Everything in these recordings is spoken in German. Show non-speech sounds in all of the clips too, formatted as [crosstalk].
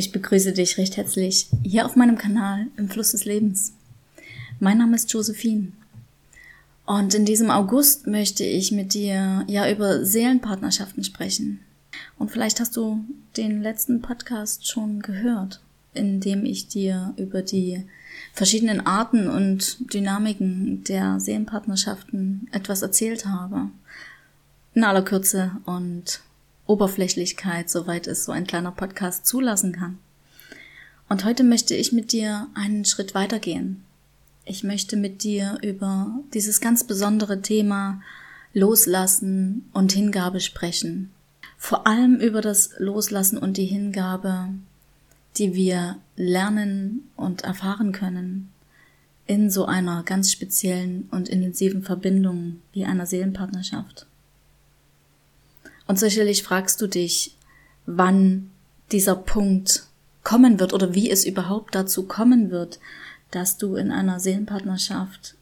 Ich begrüße dich recht herzlich hier auf meinem Kanal im Fluss des Lebens. Mein Name ist Josephine. Und in diesem August möchte ich mit dir ja über Seelenpartnerschaften sprechen. Und vielleicht hast du den letzten Podcast schon gehört, in dem ich dir über die verschiedenen Arten und Dynamiken der Seelenpartnerschaften etwas erzählt habe. In aller Kürze und Oberflächlichkeit, soweit es so ein kleiner Podcast zulassen kann. Und heute möchte ich mit dir einen Schritt weitergehen. Ich möchte mit dir über dieses ganz besondere Thema Loslassen und Hingabe sprechen. Vor allem über das Loslassen und die Hingabe, die wir lernen und erfahren können in so einer ganz speziellen und intensiven Verbindung wie einer Seelenpartnerschaft. Und sicherlich fragst du dich, wann dieser Punkt kommen wird oder wie es überhaupt dazu kommen wird, dass du in einer Seelenpartnerschaft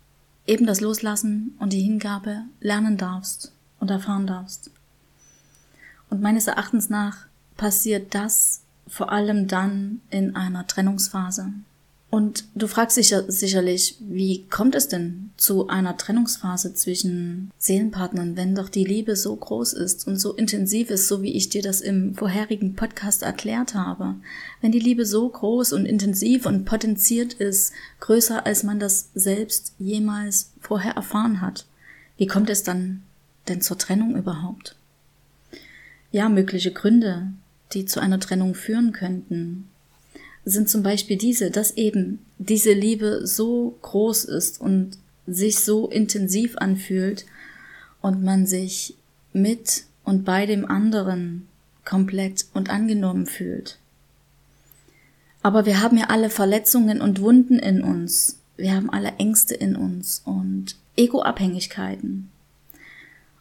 eben das Loslassen und die Hingabe lernen darfst und erfahren darfst. Und meines Erachtens nach passiert das vor allem dann in einer Trennungsphase. Und du fragst dich sicherlich, wie kommt es denn zu einer Trennungsphase zwischen Seelenpartnern, wenn doch die Liebe so groß ist und so intensiv ist, so wie ich dir das im vorherigen Podcast erklärt habe. Wenn die Liebe so groß und intensiv und potenziert ist, größer als man das selbst jemals vorher erfahren hat, wie kommt es dann denn zur Trennung überhaupt? Ja, mögliche Gründe, die zu einer Trennung führen könnten, sind zum Beispiel diese, dass eben diese Liebe so groß ist und sich so intensiv anfühlt und man sich mit und bei dem anderen komplett und angenommen fühlt. Aber wir haben ja alle Verletzungen und Wunden in uns. Wir haben alle Ängste in uns und Egoabhängigkeiten.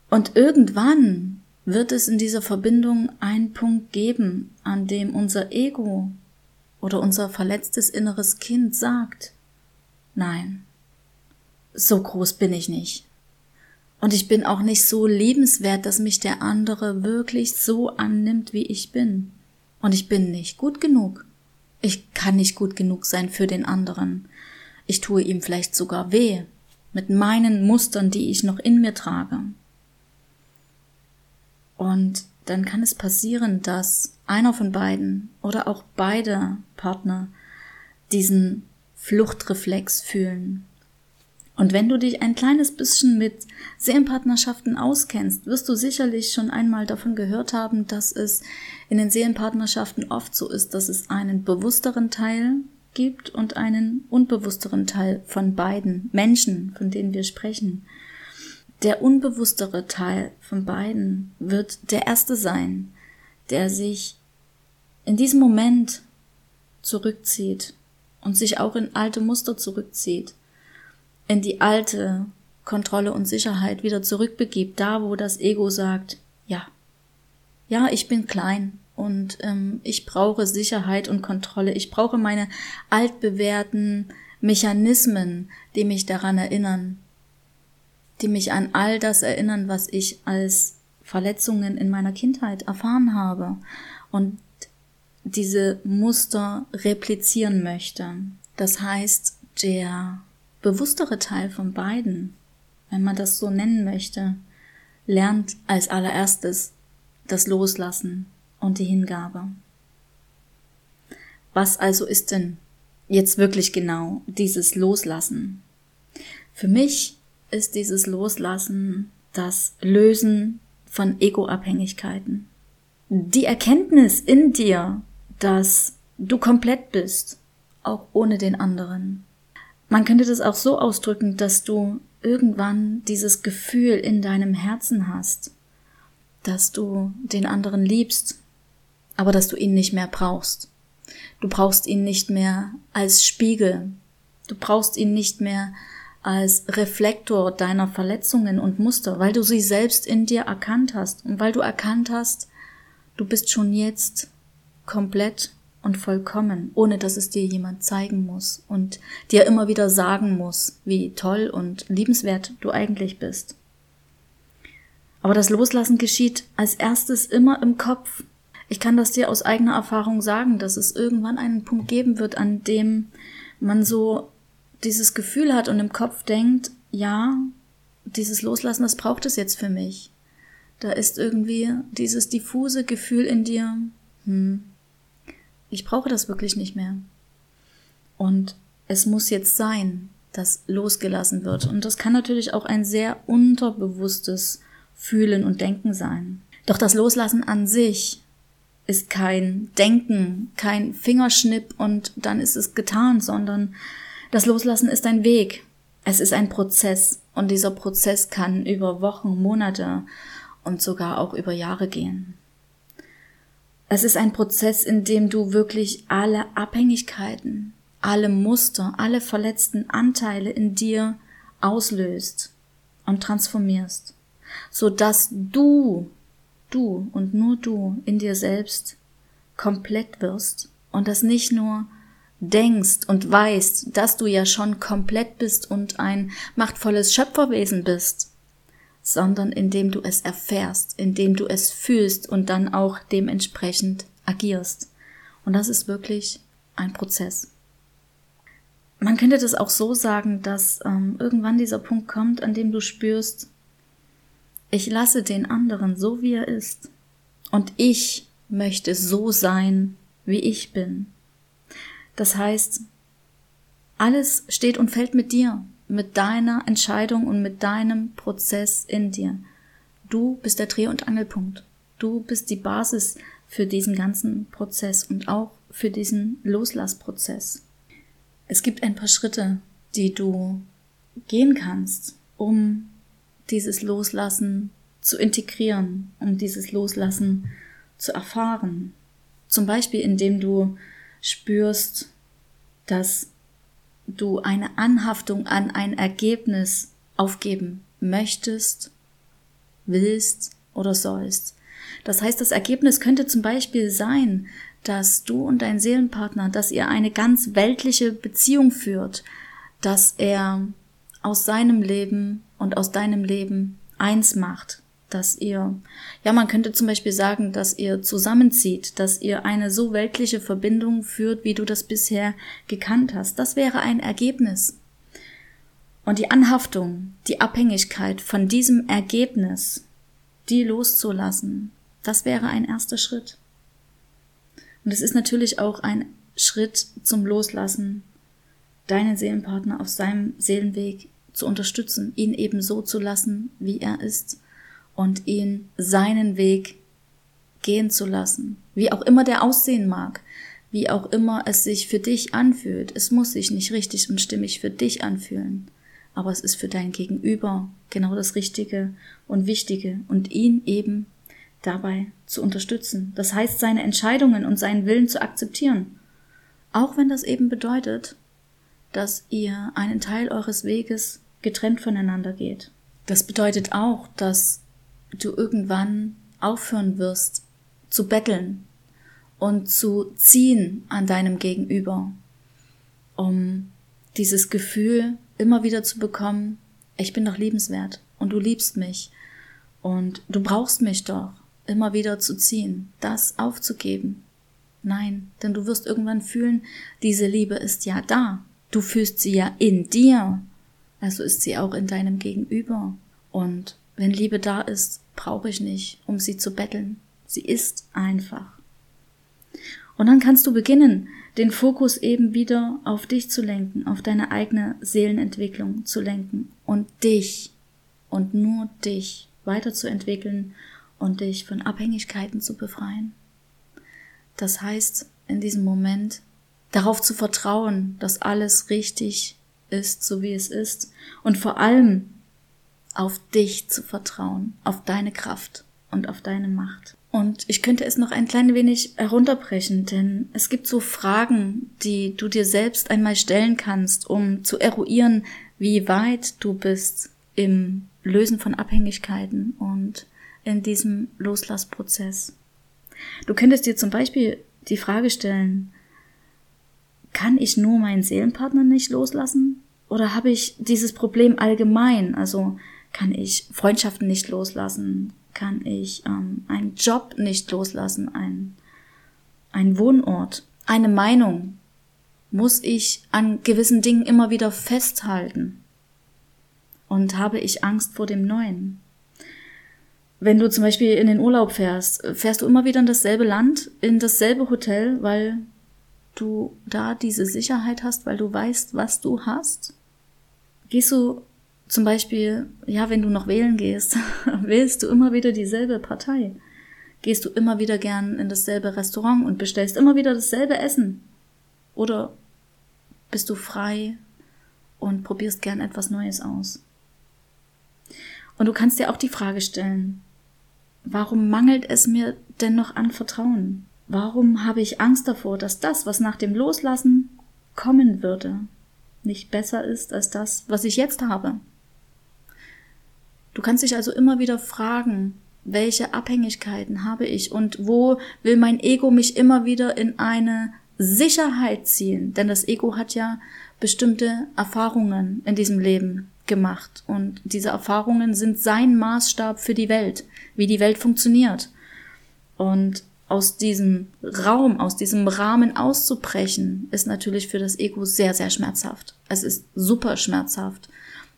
Und irgendwann wird es in dieser Verbindung einen Punkt geben, an dem unser Ego oder unser verletztes inneres Kind sagt, nein, so groß bin ich nicht. Und ich bin auch nicht so liebenswert, dass mich der andere wirklich so annimmt, wie ich bin. Und ich bin nicht gut genug. Ich kann nicht gut genug sein für den anderen. Ich tue ihm vielleicht sogar weh mit meinen Mustern, die ich noch in mir trage. Und dann kann es passieren, dass einer von beiden oder auch beide Partner diesen Fluchtreflex fühlen. Und wenn du dich ein kleines bisschen mit Seelenpartnerschaften auskennst, wirst du sicherlich schon einmal davon gehört haben, dass es in den Seelenpartnerschaften oft so ist, dass es einen bewussteren Teil gibt und einen unbewussteren Teil von beiden Menschen, von denen wir sprechen. Der unbewusstere Teil von beiden wird der erste sein, der sich in diesem Moment zurückzieht und sich auch in alte Muster zurückzieht, in die alte Kontrolle und Sicherheit wieder zurückbegibt, da wo das Ego sagt, ja, ja, ich bin klein und ähm, ich brauche Sicherheit und Kontrolle, ich brauche meine altbewährten Mechanismen, die mich daran erinnern, die mich an all das erinnern, was ich als Verletzungen in meiner Kindheit erfahren habe und diese Muster replizieren möchte. Das heißt, der bewusstere Teil von beiden, wenn man das so nennen möchte, lernt als allererstes das Loslassen und die Hingabe. Was also ist denn jetzt wirklich genau dieses Loslassen? Für mich ist dieses Loslassen das Lösen von Egoabhängigkeiten. Die Erkenntnis in dir, dass du komplett bist, auch ohne den anderen. Man könnte das auch so ausdrücken, dass du irgendwann dieses Gefühl in deinem Herzen hast, dass du den anderen liebst, aber dass du ihn nicht mehr brauchst. Du brauchst ihn nicht mehr als Spiegel. Du brauchst ihn nicht mehr als Reflektor deiner Verletzungen und Muster, weil du sie selbst in dir erkannt hast und weil du erkannt hast, du bist schon jetzt komplett und vollkommen, ohne dass es dir jemand zeigen muss und dir immer wieder sagen muss, wie toll und liebenswert du eigentlich bist. Aber das Loslassen geschieht als erstes immer im Kopf. Ich kann das dir aus eigener Erfahrung sagen, dass es irgendwann einen Punkt geben wird, an dem man so dieses Gefühl hat und im Kopf denkt, ja, dieses Loslassen, das braucht es jetzt für mich. Da ist irgendwie dieses diffuse Gefühl in dir, hm, ich brauche das wirklich nicht mehr. Und es muss jetzt sein, dass losgelassen wird. Und das kann natürlich auch ein sehr unterbewusstes Fühlen und Denken sein. Doch das Loslassen an sich ist kein Denken, kein Fingerschnipp und dann ist es getan, sondern das Loslassen ist ein Weg. Es ist ein Prozess und dieser Prozess kann über Wochen, Monate und sogar auch über Jahre gehen. Es ist ein Prozess, in dem du wirklich alle Abhängigkeiten, alle Muster, alle verletzten Anteile in dir auslöst und transformierst, so dass du, du und nur du in dir selbst komplett wirst und das nicht nur denkst und weißt, dass du ja schon komplett bist und ein machtvolles Schöpferwesen bist, sondern indem du es erfährst, indem du es fühlst und dann auch dementsprechend agierst. Und das ist wirklich ein Prozess. Man könnte das auch so sagen, dass ähm, irgendwann dieser Punkt kommt, an dem du spürst, ich lasse den anderen so, wie er ist. Und ich möchte so sein, wie ich bin. Das heißt, alles steht und fällt mit dir mit deiner Entscheidung und mit deinem Prozess in dir. Du bist der Dreh- und Angelpunkt. Du bist die Basis für diesen ganzen Prozess und auch für diesen Loslassprozess. Es gibt ein paar Schritte, die du gehen kannst, um dieses Loslassen zu integrieren, um dieses Loslassen zu erfahren. Zum Beispiel, indem du spürst, dass du eine Anhaftung an ein Ergebnis aufgeben möchtest, willst oder sollst. Das heißt, das Ergebnis könnte zum Beispiel sein, dass du und dein Seelenpartner, dass ihr eine ganz weltliche Beziehung führt, dass er aus seinem Leben und aus deinem Leben eins macht, dass ihr, ja, man könnte zum Beispiel sagen, dass ihr zusammenzieht, dass ihr eine so weltliche Verbindung führt, wie du das bisher gekannt hast. Das wäre ein Ergebnis. Und die Anhaftung, die Abhängigkeit von diesem Ergebnis, die loszulassen, das wäre ein erster Schritt. Und es ist natürlich auch ein Schritt zum Loslassen, deinen Seelenpartner auf seinem Seelenweg zu unterstützen, ihn eben so zu lassen, wie er ist und ihn seinen Weg gehen zu lassen, wie auch immer der aussehen mag, wie auch immer es sich für dich anfühlt. Es muss sich nicht richtig und stimmig für dich anfühlen, aber es ist für dein Gegenüber genau das Richtige und Wichtige und ihn eben dabei zu unterstützen. Das heißt, seine Entscheidungen und seinen Willen zu akzeptieren. Auch wenn das eben bedeutet, dass ihr einen Teil eures Weges getrennt voneinander geht. Das bedeutet auch, dass du irgendwann aufhören wirst zu betteln und zu ziehen an deinem Gegenüber, um dieses Gefühl immer wieder zu bekommen, ich bin doch liebenswert und du liebst mich und du brauchst mich doch, immer wieder zu ziehen, das aufzugeben. Nein, denn du wirst irgendwann fühlen, diese Liebe ist ja da. Du fühlst sie ja in dir. Also ist sie auch in deinem Gegenüber. Und wenn Liebe da ist, brauche ich nicht, um sie zu betteln. Sie ist einfach. Und dann kannst du beginnen, den Fokus eben wieder auf dich zu lenken, auf deine eigene Seelenentwicklung zu lenken und dich und nur dich weiterzuentwickeln und dich von Abhängigkeiten zu befreien. Das heißt, in diesem Moment darauf zu vertrauen, dass alles richtig ist, so wie es ist und vor allem auf dich zu vertrauen, auf deine Kraft und auf deine Macht. Und ich könnte es noch ein klein wenig herunterbrechen, denn es gibt so Fragen, die du dir selbst einmal stellen kannst, um zu eruieren, wie weit du bist im Lösen von Abhängigkeiten und in diesem Loslassprozess. Du könntest dir zum Beispiel die Frage stellen, kann ich nur meinen Seelenpartner nicht loslassen? Oder habe ich dieses Problem allgemein? Also kann ich Freundschaften nicht loslassen? kann ich ähm, einen Job nicht loslassen, ein, ein Wohnort, eine Meinung. Muss ich an gewissen Dingen immer wieder festhalten? Und habe ich Angst vor dem Neuen? Wenn du zum Beispiel in den Urlaub fährst, fährst du immer wieder in dasselbe Land, in dasselbe Hotel, weil du da diese Sicherheit hast, weil du weißt, was du hast? Gehst du zum Beispiel, ja, wenn du noch wählen gehst, [laughs] wählst du immer wieder dieselbe Partei. Gehst du immer wieder gern in dasselbe Restaurant und bestellst immer wieder dasselbe Essen. Oder bist du frei und probierst gern etwas Neues aus. Und du kannst dir auch die Frage stellen, warum mangelt es mir denn noch an Vertrauen? Warum habe ich Angst davor, dass das, was nach dem Loslassen kommen würde, nicht besser ist als das, was ich jetzt habe? Du kannst dich also immer wieder fragen, welche Abhängigkeiten habe ich und wo will mein Ego mich immer wieder in eine Sicherheit ziehen? Denn das Ego hat ja bestimmte Erfahrungen in diesem Leben gemacht und diese Erfahrungen sind sein Maßstab für die Welt, wie die Welt funktioniert. Und aus diesem Raum, aus diesem Rahmen auszubrechen, ist natürlich für das Ego sehr, sehr schmerzhaft. Es ist super schmerzhaft.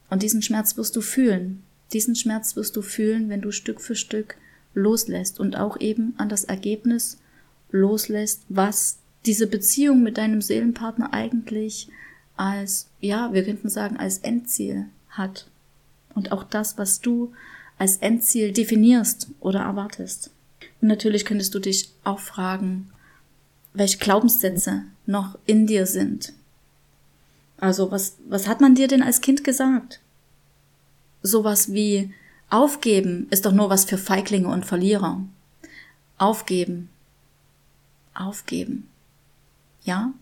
Und diesen Schmerz wirst du fühlen. Diesen Schmerz wirst du fühlen, wenn du Stück für Stück loslässt und auch eben an das Ergebnis loslässt, was diese Beziehung mit deinem Seelenpartner eigentlich als, ja, wir könnten sagen, als Endziel hat. Und auch das, was du als Endziel definierst oder erwartest. Und natürlich könntest du dich auch fragen, welche Glaubenssätze noch in dir sind. Also was, was hat man dir denn als Kind gesagt? Sowas wie aufgeben ist doch nur was für Feiglinge und Verlierer. Aufgeben. Aufgeben. Ja?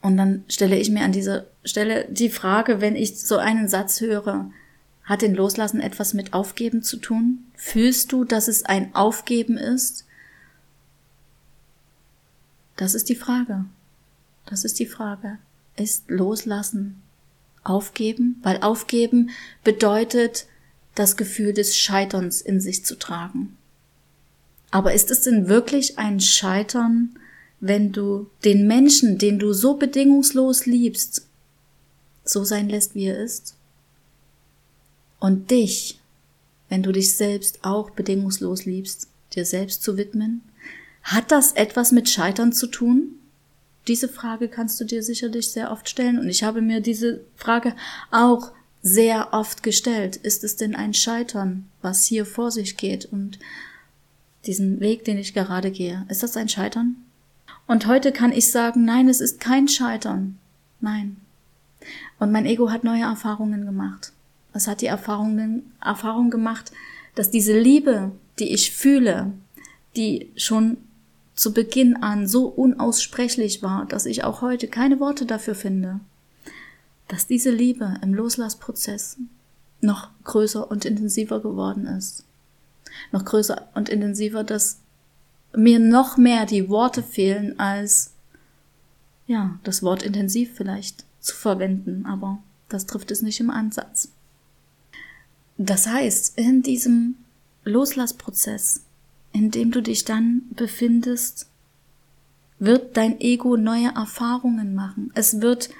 Und dann stelle ich mir an dieser Stelle die Frage, wenn ich so einen Satz höre, hat den Loslassen etwas mit Aufgeben zu tun? Fühlst du, dass es ein Aufgeben ist? Das ist die Frage. Das ist die Frage. Ist Loslassen aufgeben, weil aufgeben bedeutet, das Gefühl des Scheiterns in sich zu tragen. Aber ist es denn wirklich ein Scheitern, wenn du den Menschen, den du so bedingungslos liebst, so sein lässt, wie er ist? Und dich, wenn du dich selbst auch bedingungslos liebst, dir selbst zu widmen? Hat das etwas mit Scheitern zu tun? Diese Frage kannst du dir sicherlich sehr oft stellen und ich habe mir diese Frage auch sehr oft gestellt. Ist es denn ein Scheitern, was hier vor sich geht und diesen Weg, den ich gerade gehe? Ist das ein Scheitern? Und heute kann ich sagen, nein, es ist kein Scheitern. Nein. Und mein Ego hat neue Erfahrungen gemacht. Es hat die Erfahrungen, Erfahrung gemacht, dass diese Liebe, die ich fühle, die schon zu Beginn an so unaussprechlich war, dass ich auch heute keine Worte dafür finde, dass diese Liebe im Loslassprozess noch größer und intensiver geworden ist. Noch größer und intensiver, dass mir noch mehr die Worte fehlen, als ja, das Wort intensiv vielleicht zu verwenden, aber das trifft es nicht im Ansatz. Das heißt, in diesem Loslassprozess in dem du dich dann befindest, wird dein Ego neue Erfahrungen machen. Es wird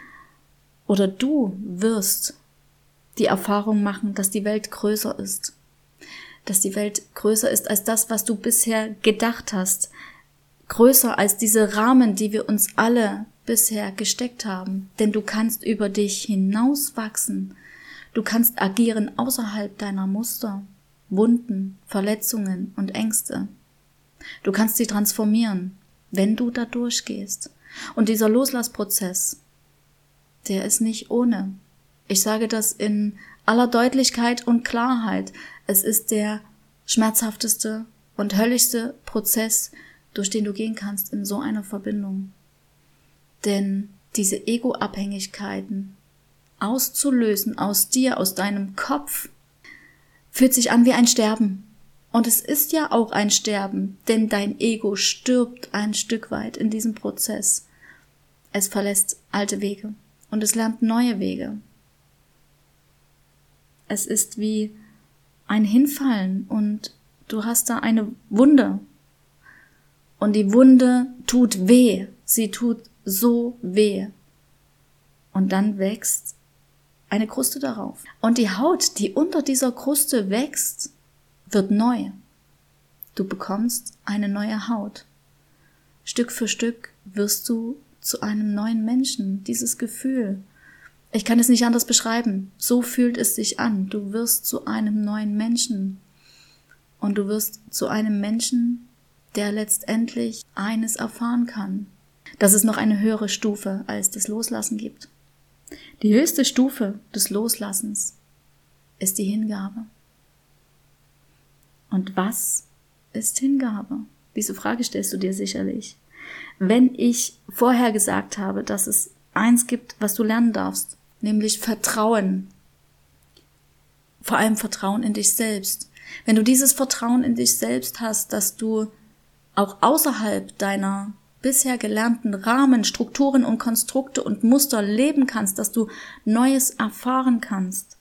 oder du wirst die Erfahrung machen, dass die Welt größer ist. Dass die Welt größer ist als das, was du bisher gedacht hast. Größer als diese Rahmen, die wir uns alle bisher gesteckt haben. Denn du kannst über dich hinauswachsen. Du kannst agieren außerhalb deiner Muster. Wunden, Verletzungen und Ängste. Du kannst sie transformieren, wenn du da durchgehst. Und dieser Loslassprozess, der ist nicht ohne. Ich sage das in aller Deutlichkeit und Klarheit. Es ist der schmerzhafteste und höllischste Prozess, durch den du gehen kannst in so einer Verbindung. Denn diese Ego-Abhängigkeiten auszulösen aus dir, aus deinem Kopf, fühlt sich an wie ein Sterben. Und es ist ja auch ein Sterben, denn dein Ego stirbt ein Stück weit in diesem Prozess. Es verlässt alte Wege und es lernt neue Wege. Es ist wie ein Hinfallen und du hast da eine Wunde. Und die Wunde tut weh. Sie tut so weh. Und dann wächst eine Kruste darauf. Und die Haut, die unter dieser Kruste wächst, wird neu. Du bekommst eine neue Haut. Stück für Stück wirst du zu einem neuen Menschen. Dieses Gefühl. Ich kann es nicht anders beschreiben. So fühlt es sich an. Du wirst zu einem neuen Menschen. Und du wirst zu einem Menschen, der letztendlich eines erfahren kann, dass es noch eine höhere Stufe als das Loslassen gibt. Die höchste Stufe des Loslassens ist die Hingabe. Und was ist Hingabe? Diese Frage stellst du dir sicherlich. Wenn ich vorher gesagt habe, dass es eins gibt, was du lernen darfst, nämlich Vertrauen, vor allem Vertrauen in dich selbst. Wenn du dieses Vertrauen in dich selbst hast, dass du auch außerhalb deiner bisher gelernten Rahmen, Strukturen und Konstrukte und Muster leben kannst, dass du Neues erfahren kannst,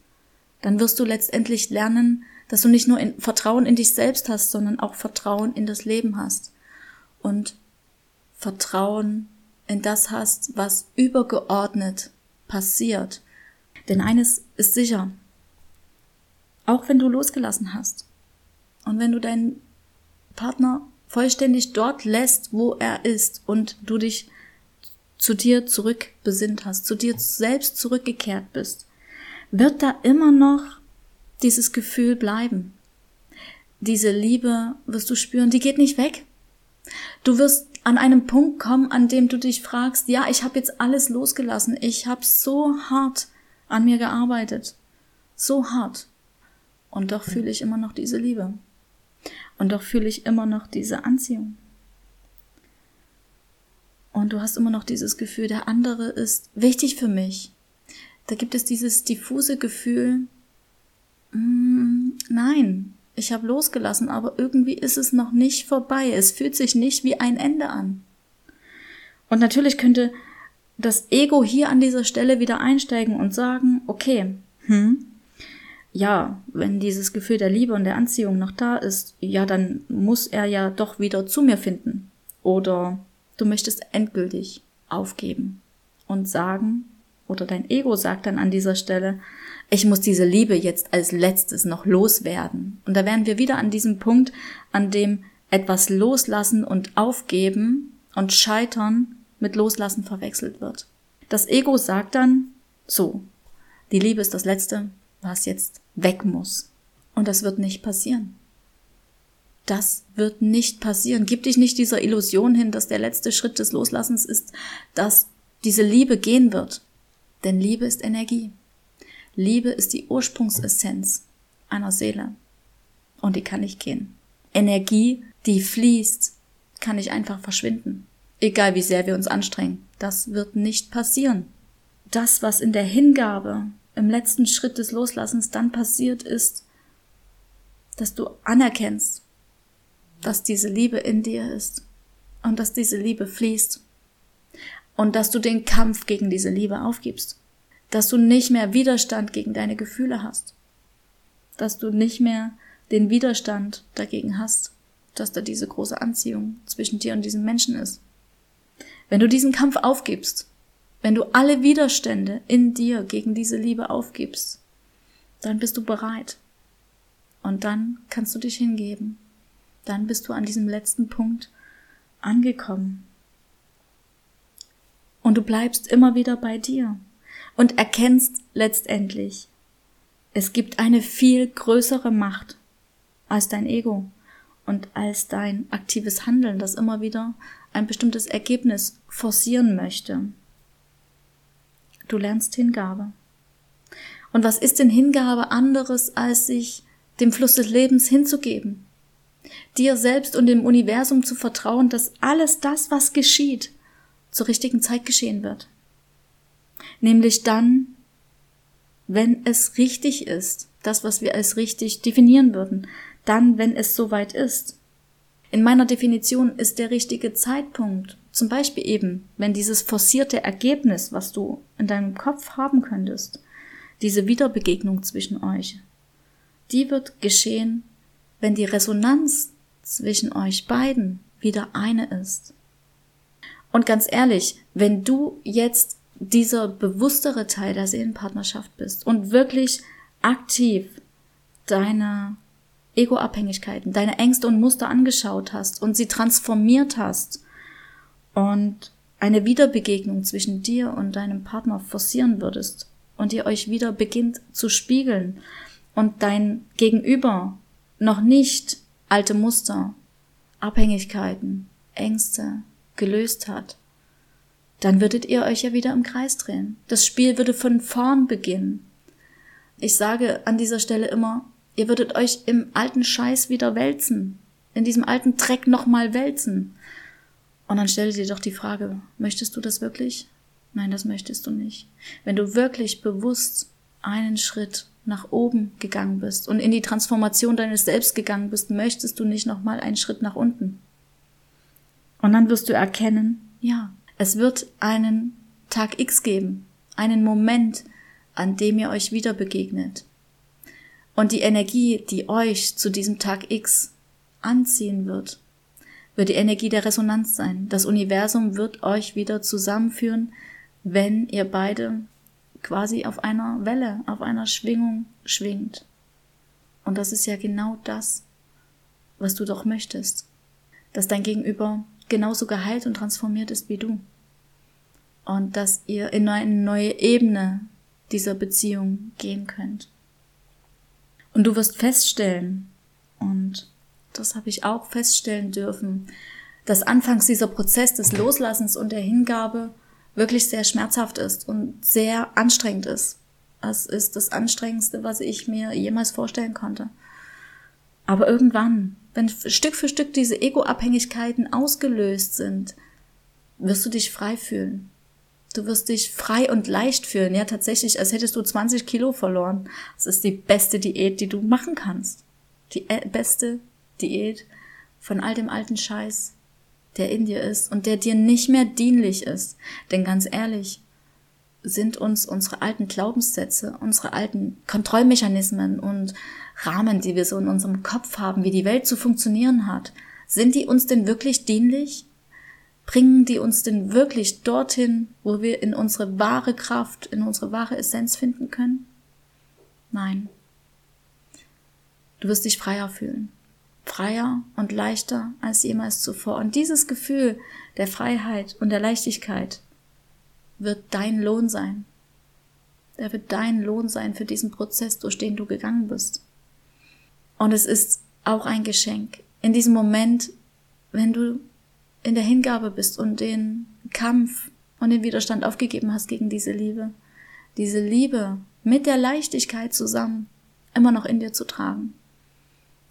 dann wirst du letztendlich lernen, dass du nicht nur in Vertrauen in dich selbst hast, sondern auch Vertrauen in das Leben hast und Vertrauen in das hast, was übergeordnet passiert. Denn eines ist sicher, auch wenn du losgelassen hast und wenn du deinen Partner vollständig dort lässt, wo er ist und du dich zu dir zurückbesinnt hast, zu dir selbst zurückgekehrt bist, wird da immer noch dieses Gefühl bleiben. Diese Liebe wirst du spüren, die geht nicht weg. Du wirst an einem Punkt kommen, an dem du dich fragst, ja, ich habe jetzt alles losgelassen, ich habe so hart an mir gearbeitet, so hart, und doch fühle ich immer noch diese Liebe. Und doch fühle ich immer noch diese Anziehung. Und du hast immer noch dieses Gefühl, der andere ist wichtig für mich. Da gibt es dieses diffuse Gefühl, mm, nein, ich habe losgelassen, aber irgendwie ist es noch nicht vorbei. Es fühlt sich nicht wie ein Ende an. Und natürlich könnte das Ego hier an dieser Stelle wieder einsteigen und sagen, okay, hm, ja, wenn dieses Gefühl der Liebe und der Anziehung noch da ist, ja, dann muss er ja doch wieder zu mir finden. Oder du möchtest endgültig aufgeben und sagen, oder dein Ego sagt dann an dieser Stelle, ich muss diese Liebe jetzt als letztes noch loswerden. Und da wären wir wieder an diesem Punkt, an dem etwas loslassen und aufgeben und scheitern mit loslassen verwechselt wird. Das Ego sagt dann, so, die Liebe ist das Letzte, was jetzt weg muss. Und das wird nicht passieren. Das wird nicht passieren. Gib dich nicht dieser Illusion hin, dass der letzte Schritt des Loslassens ist, dass diese Liebe gehen wird. Denn Liebe ist Energie. Liebe ist die Ursprungsessenz einer Seele. Und die kann nicht gehen. Energie, die fließt, kann nicht einfach verschwinden. Egal wie sehr wir uns anstrengen. Das wird nicht passieren. Das, was in der Hingabe im letzten Schritt des Loslassens dann passiert ist, dass du anerkennst, dass diese Liebe in dir ist und dass diese Liebe fließt und dass du den Kampf gegen diese Liebe aufgibst, dass du nicht mehr Widerstand gegen deine Gefühle hast, dass du nicht mehr den Widerstand dagegen hast, dass da diese große Anziehung zwischen dir und diesem Menschen ist. Wenn du diesen Kampf aufgibst, wenn du alle Widerstände in dir gegen diese Liebe aufgibst, dann bist du bereit. Und dann kannst du dich hingeben. Dann bist du an diesem letzten Punkt angekommen. Und du bleibst immer wieder bei dir und erkennst letztendlich, es gibt eine viel größere Macht als dein Ego und als dein aktives Handeln, das immer wieder ein bestimmtes Ergebnis forcieren möchte. Du lernst Hingabe. Und was ist denn Hingabe anderes, als sich dem Fluss des Lebens hinzugeben? Dir selbst und dem Universum zu vertrauen, dass alles das, was geschieht, zur richtigen Zeit geschehen wird. Nämlich dann, wenn es richtig ist, das, was wir als richtig definieren würden, dann, wenn es soweit ist. In meiner Definition ist der richtige Zeitpunkt zum Beispiel eben, wenn dieses forcierte Ergebnis, was du in deinem Kopf haben könntest, diese Wiederbegegnung zwischen euch, die wird geschehen, wenn die Resonanz zwischen euch beiden wieder eine ist. Und ganz ehrlich, wenn du jetzt dieser bewusstere Teil der Seelenpartnerschaft bist und wirklich aktiv deine Ego-Abhängigkeiten, deine Ängste und Muster angeschaut hast und sie transformiert hast und eine Wiederbegegnung zwischen dir und deinem Partner forcieren würdest und ihr euch wieder beginnt zu spiegeln und dein Gegenüber noch nicht alte Muster, Abhängigkeiten, Ängste gelöst hat, dann würdet ihr euch ja wieder im Kreis drehen. Das Spiel würde von vorn beginnen. Ich sage an dieser Stelle immer, ihr würdet euch im alten Scheiß wieder wälzen, in diesem alten Dreck nochmal wälzen. Und dann stell dir doch die Frage, möchtest du das wirklich? Nein, das möchtest du nicht. Wenn du wirklich bewusst einen Schritt nach oben gegangen bist und in die Transformation deines Selbst gegangen bist, möchtest du nicht nochmal einen Schritt nach unten. Und dann wirst du erkennen, ja, es wird einen Tag X geben, einen Moment, an dem ihr euch wieder begegnet. Und die Energie, die euch zu diesem Tag X anziehen wird, wird die Energie der Resonanz sein. Das Universum wird euch wieder zusammenführen, wenn ihr beide quasi auf einer Welle, auf einer Schwingung schwingt. Und das ist ja genau das, was du doch möchtest. Dass dein Gegenüber genauso geheilt und transformiert ist wie du. Und dass ihr in eine neue Ebene dieser Beziehung gehen könnt. Und du wirst feststellen, und das habe ich auch feststellen dürfen, dass anfangs dieser Prozess des Loslassens und der Hingabe wirklich sehr schmerzhaft ist und sehr anstrengend ist. Es ist das Anstrengendste, was ich mir jemals vorstellen konnte. Aber irgendwann, wenn Stück für Stück diese Ego-Abhängigkeiten ausgelöst sind, wirst du dich frei fühlen. Du wirst dich frei und leicht fühlen. Ja, tatsächlich, als hättest du 20 Kilo verloren. Das ist die beste Diät, die du machen kannst. Die äh, beste Diät von all dem alten Scheiß, der in dir ist und der dir nicht mehr dienlich ist. Denn ganz ehrlich, sind uns unsere alten Glaubenssätze, unsere alten Kontrollmechanismen und Rahmen, die wir so in unserem Kopf haben, wie die Welt zu funktionieren hat, sind die uns denn wirklich dienlich? Bringen die uns denn wirklich dorthin, wo wir in unsere wahre Kraft, in unsere wahre Essenz finden können? Nein. Du wirst dich freier fühlen freier und leichter als jemals zuvor. Und dieses Gefühl der Freiheit und der Leichtigkeit wird dein Lohn sein. Er wird dein Lohn sein für diesen Prozess, durch den du gegangen bist. Und es ist auch ein Geschenk. In diesem Moment, wenn du in der Hingabe bist und den Kampf und den Widerstand aufgegeben hast gegen diese Liebe, diese Liebe mit der Leichtigkeit zusammen immer noch in dir zu tragen.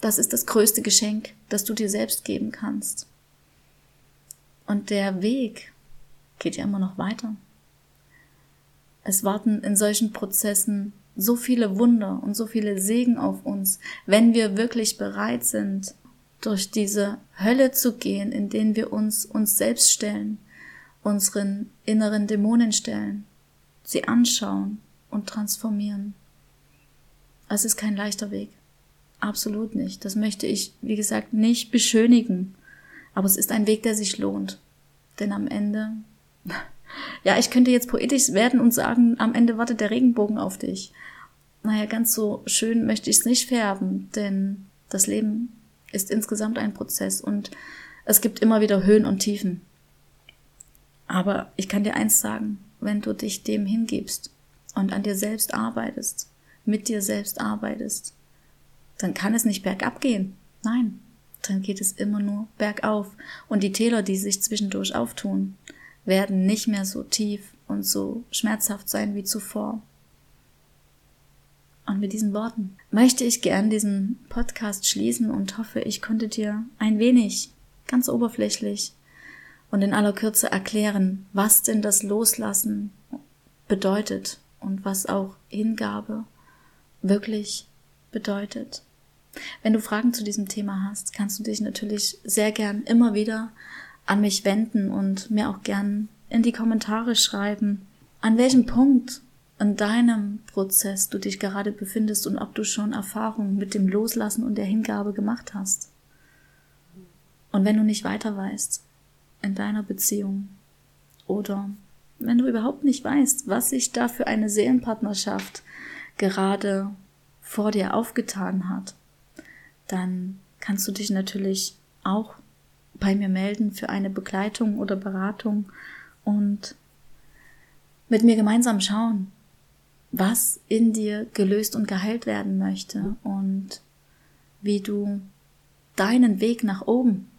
Das ist das größte Geschenk, das du dir selbst geben kannst. Und der Weg geht ja immer noch weiter. Es warten in solchen Prozessen so viele Wunder und so viele Segen auf uns, wenn wir wirklich bereit sind, durch diese Hölle zu gehen, in denen wir uns uns selbst stellen, unseren inneren Dämonen stellen, sie anschauen und transformieren. Es ist kein leichter Weg. Absolut nicht. Das möchte ich, wie gesagt, nicht beschönigen. Aber es ist ein Weg, der sich lohnt. Denn am Ende, [laughs] ja, ich könnte jetzt poetisch werden und sagen, am Ende wartet der Regenbogen auf dich. Naja, ganz so schön möchte ich es nicht färben, denn das Leben ist insgesamt ein Prozess und es gibt immer wieder Höhen und Tiefen. Aber ich kann dir eins sagen, wenn du dich dem hingibst und an dir selbst arbeitest, mit dir selbst arbeitest, dann kann es nicht bergab gehen. Nein, dann geht es immer nur bergauf. Und die Täler, die sich zwischendurch auftun, werden nicht mehr so tief und so schmerzhaft sein wie zuvor. Und mit diesen Worten möchte ich gern diesen Podcast schließen und hoffe, ich konnte dir ein wenig, ganz oberflächlich und in aller Kürze erklären, was denn das Loslassen bedeutet und was auch Hingabe wirklich bedeutet. Wenn du Fragen zu diesem Thema hast, kannst du dich natürlich sehr gern immer wieder an mich wenden und mir auch gern in die Kommentare schreiben, an welchem Punkt in deinem Prozess du dich gerade befindest und ob du schon Erfahrungen mit dem Loslassen und der Hingabe gemacht hast. Und wenn du nicht weiter weißt in deiner Beziehung oder wenn du überhaupt nicht weißt, was sich da für eine Seelenpartnerschaft gerade vor dir aufgetan hat, dann kannst du dich natürlich auch bei mir melden für eine Begleitung oder Beratung und mit mir gemeinsam schauen, was in dir gelöst und geheilt werden möchte und wie du deinen Weg nach oben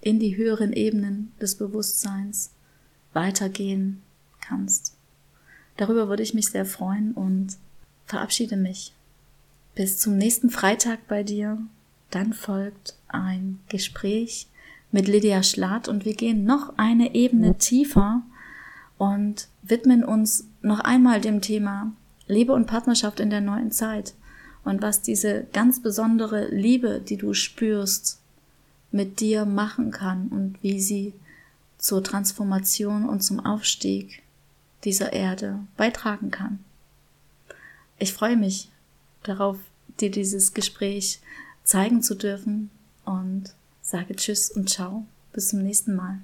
in die höheren Ebenen des Bewusstseins weitergehen kannst. Darüber würde ich mich sehr freuen und verabschiede mich. Bis zum nächsten Freitag bei dir. Dann folgt ein Gespräch mit Lydia Schlatt und wir gehen noch eine Ebene tiefer und widmen uns noch einmal dem Thema Liebe und Partnerschaft in der neuen Zeit und was diese ganz besondere Liebe, die du spürst, mit dir machen kann und wie sie zur Transformation und zum Aufstieg dieser Erde beitragen kann. Ich freue mich darauf, dir dieses Gespräch zeigen zu dürfen und sage Tschüss und Ciao. Bis zum nächsten Mal.